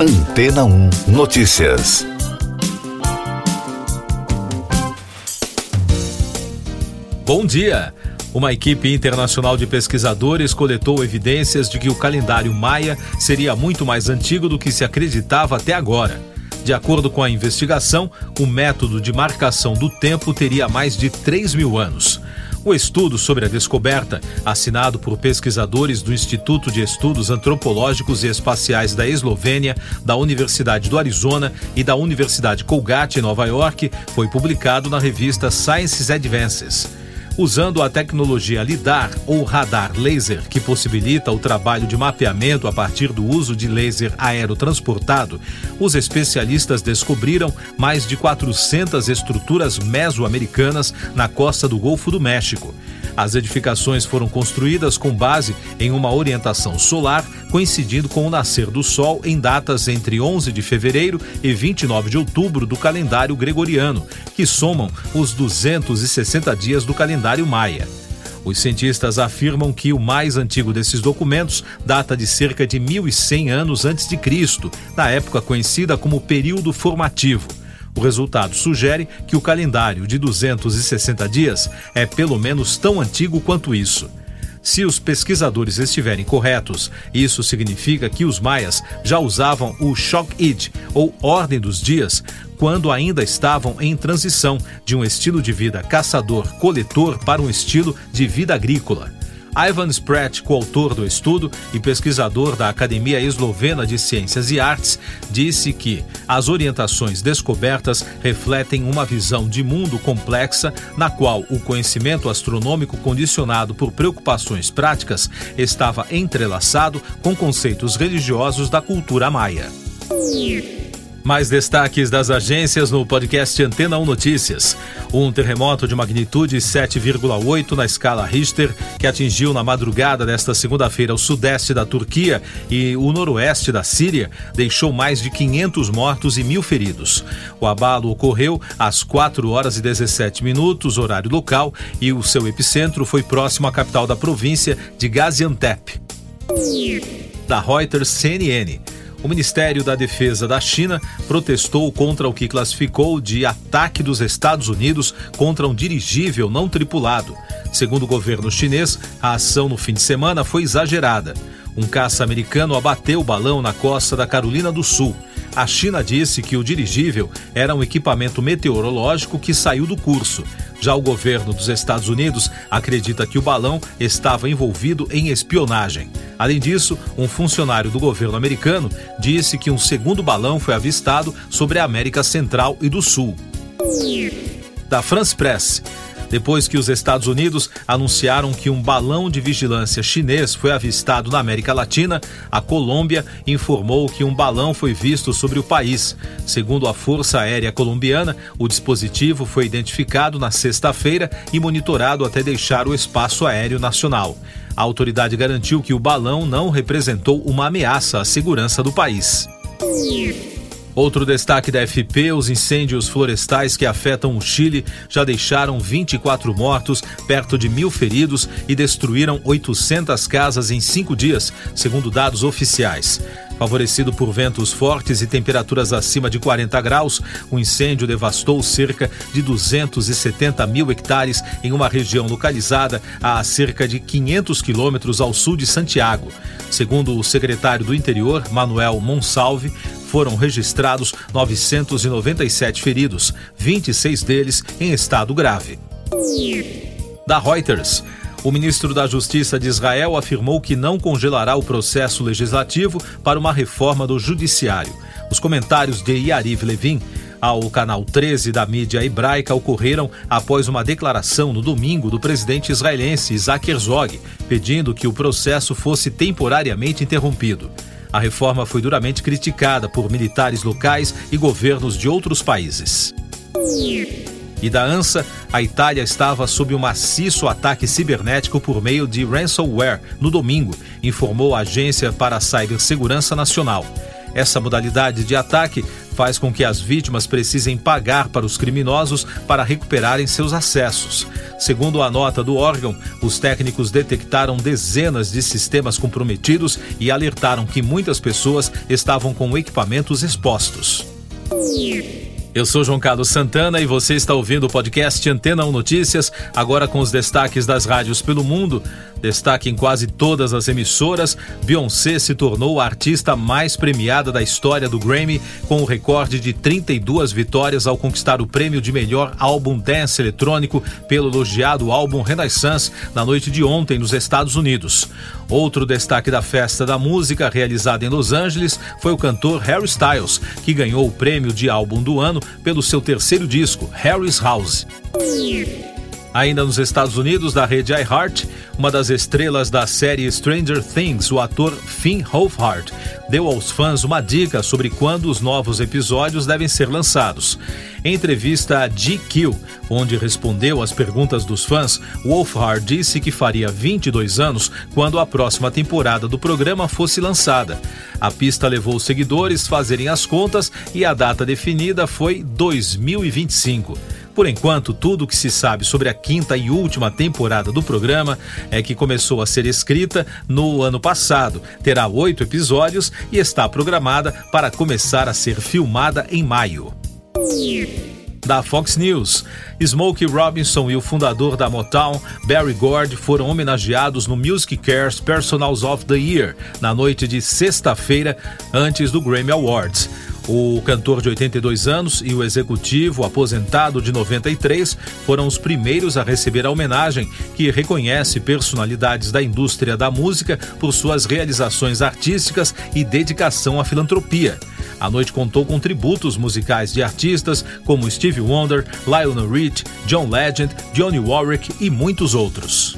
Antena 1 Notícias. Bom dia! Uma equipe internacional de pesquisadores coletou evidências de que o calendário maia seria muito mais antigo do que se acreditava até agora. De acordo com a investigação, o método de marcação do tempo teria mais de 3 mil anos. O estudo sobre a descoberta, assinado por pesquisadores do Instituto de Estudos Antropológicos e Espaciais da Eslovênia, da Universidade do Arizona e da Universidade Colgate, em Nova York, foi publicado na revista Sciences Advances usando a tecnologia LIDAR ou radar laser, que possibilita o trabalho de mapeamento a partir do uso de laser aerotransportado, os especialistas descobriram mais de 400 estruturas mesoamericanas na costa do Golfo do México. As edificações foram construídas com base em uma orientação solar, coincidindo com o nascer do Sol em datas entre 11 de fevereiro e 29 de outubro do calendário gregoriano, que somam os 260 dias do calendário maia. Os cientistas afirmam que o mais antigo desses documentos data de cerca de 1100 anos antes de Cristo, na época conhecida como período formativo. O resultado sugere que o calendário de 260 dias é pelo menos tão antigo quanto isso. Se os pesquisadores estiverem corretos, isso significa que os maias já usavam o Shok-Id, ou Ordem dos Dias, quando ainda estavam em transição de um estilo de vida caçador-coletor para um estilo de vida agrícola. Ivan Spratt, coautor do estudo e pesquisador da Academia Eslovena de Ciências e Artes, disse que as orientações descobertas refletem uma visão de mundo complexa na qual o conhecimento astronômico condicionado por preocupações práticas estava entrelaçado com conceitos religiosos da cultura maia. Mais destaques das agências no podcast Antena 1 Notícias. Um terremoto de magnitude 7,8 na escala Richter, que atingiu na madrugada desta segunda-feira o sudeste da Turquia e o noroeste da Síria, deixou mais de 500 mortos e mil feridos. O abalo ocorreu às 4 horas e 17 minutos, horário local, e o seu epicentro foi próximo à capital da província de Gaziantep. Da Reuters CNN o Ministério da Defesa da China protestou contra o que classificou de ataque dos Estados Unidos contra um dirigível não tripulado. Segundo o governo chinês, a ação no fim de semana foi exagerada. Um caça americano abateu o balão na costa da Carolina do Sul. A China disse que o dirigível era um equipamento meteorológico que saiu do curso. Já o governo dos Estados Unidos acredita que o balão estava envolvido em espionagem. Além disso, um funcionário do governo americano disse que um segundo balão foi avistado sobre a América Central e do Sul. Da France Press. Depois que os Estados Unidos anunciaram que um balão de vigilância chinês foi avistado na América Latina, a Colômbia informou que um balão foi visto sobre o país. Segundo a Força Aérea Colombiana, o dispositivo foi identificado na sexta-feira e monitorado até deixar o espaço aéreo nacional. A autoridade garantiu que o balão não representou uma ameaça à segurança do país. Outro destaque da FP: os incêndios florestais que afetam o Chile já deixaram 24 mortos, perto de mil feridos e destruíram 800 casas em cinco dias, segundo dados oficiais. Favorecido por ventos fortes e temperaturas acima de 40 graus, o incêndio devastou cerca de 270 mil hectares em uma região localizada a cerca de 500 quilômetros ao sul de Santiago. Segundo o secretário do Interior, Manuel Monsalve, foram registrados 997 feridos, 26 deles em estado grave. Da Reuters. O ministro da Justiça de Israel afirmou que não congelará o processo legislativo para uma reforma do judiciário. Os comentários de Yariv Levin ao canal 13 da mídia hebraica ocorreram após uma declaração no domingo do presidente israelense Isaac Herzog, pedindo que o processo fosse temporariamente interrompido. A reforma foi duramente criticada por militares locais e governos de outros países e da ANSA, a Itália estava sob um maciço ataque cibernético por meio de ransomware no domingo, informou a Agência para a Cibersegurança Nacional. Essa modalidade de ataque faz com que as vítimas precisem pagar para os criminosos para recuperarem seus acessos. Segundo a nota do órgão, os técnicos detectaram dezenas de sistemas comprometidos e alertaram que muitas pessoas estavam com equipamentos expostos. Eu sou João Carlos Santana e você está ouvindo o podcast Antena 1 Notícias, agora com os destaques das rádios pelo mundo. Destaque em quase todas as emissoras, Beyoncé se tornou a artista mais premiada da história do Grammy, com o recorde de 32 vitórias ao conquistar o prêmio de melhor álbum dance eletrônico pelo elogiado álbum Renaissance na noite de ontem nos Estados Unidos. Outro destaque da festa da música realizada em Los Angeles foi o cantor Harry Styles, que ganhou o prêmio de álbum do ano pelo seu terceiro disco, Harry's House. Ainda nos Estados Unidos, da rede iHeart, uma das estrelas da série Stranger Things, o ator Finn Wolfhard, deu aos fãs uma dica sobre quando os novos episódios devem ser lançados. Em entrevista a GQ, onde respondeu às perguntas dos fãs, Wolfhard disse que faria 22 anos quando a próxima temporada do programa fosse lançada. A pista levou os seguidores fazerem as contas e a data definida foi 2025. Por enquanto, tudo o que se sabe sobre a quinta e última temporada do programa é que começou a ser escrita no ano passado, terá oito episódios e está programada para começar a ser filmada em maio. Da Fox News, Smokey Robinson e o fundador da Motown, Barry Gord, foram homenageados no Music Cares Personals of the Year na noite de sexta-feira, antes do Grammy Awards. O cantor de 82 anos e o executivo aposentado de 93 foram os primeiros a receber a homenagem, que reconhece personalidades da indústria da música por suas realizações artísticas e dedicação à filantropia. A noite contou com tributos musicais de artistas como Stevie Wonder, Lionel Rich, John Legend, Johnny Warwick e muitos outros.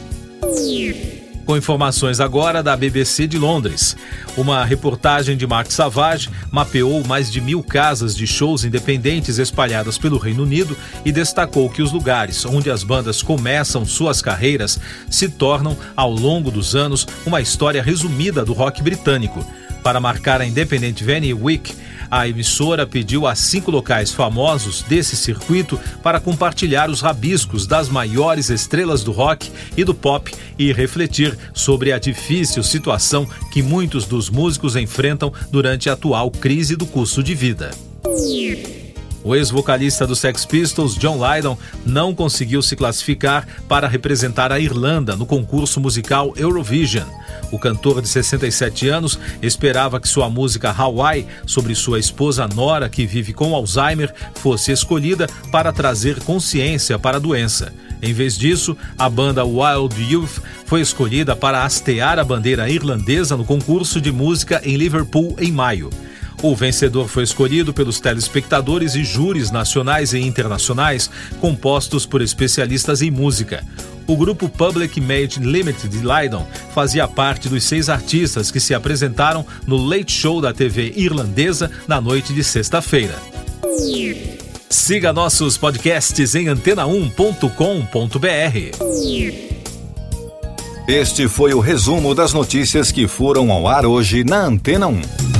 Com informações agora da BBC de Londres. Uma reportagem de Mark Savage mapeou mais de mil casas de shows independentes espalhadas pelo Reino Unido e destacou que os lugares onde as bandas começam suas carreiras se tornam, ao longo dos anos, uma história resumida do rock britânico. Para marcar a Independent Venue Week, a emissora pediu a cinco locais famosos desse circuito para compartilhar os rabiscos das maiores estrelas do rock e do pop e refletir sobre a difícil situação que muitos dos músicos enfrentam durante a atual crise do custo de vida. O ex-vocalista do Sex Pistols, John Lydon, não conseguiu se classificar para representar a Irlanda no concurso musical Eurovision. O cantor de 67 anos esperava que sua música Hawaii, sobre sua esposa Nora, que vive com Alzheimer, fosse escolhida para trazer consciência para a doença. Em vez disso, a banda Wild Youth foi escolhida para hastear a bandeira irlandesa no concurso de música em Liverpool em maio. O vencedor foi escolhido pelos telespectadores e júris nacionais e internacionais, compostos por especialistas em música. O grupo Public Made Limited de Lydon fazia parte dos seis artistas que se apresentaram no Late Show da TV irlandesa na noite de sexta-feira. Siga nossos podcasts em antena1.com.br. Este foi o resumo das notícias que foram ao ar hoje na Antena 1.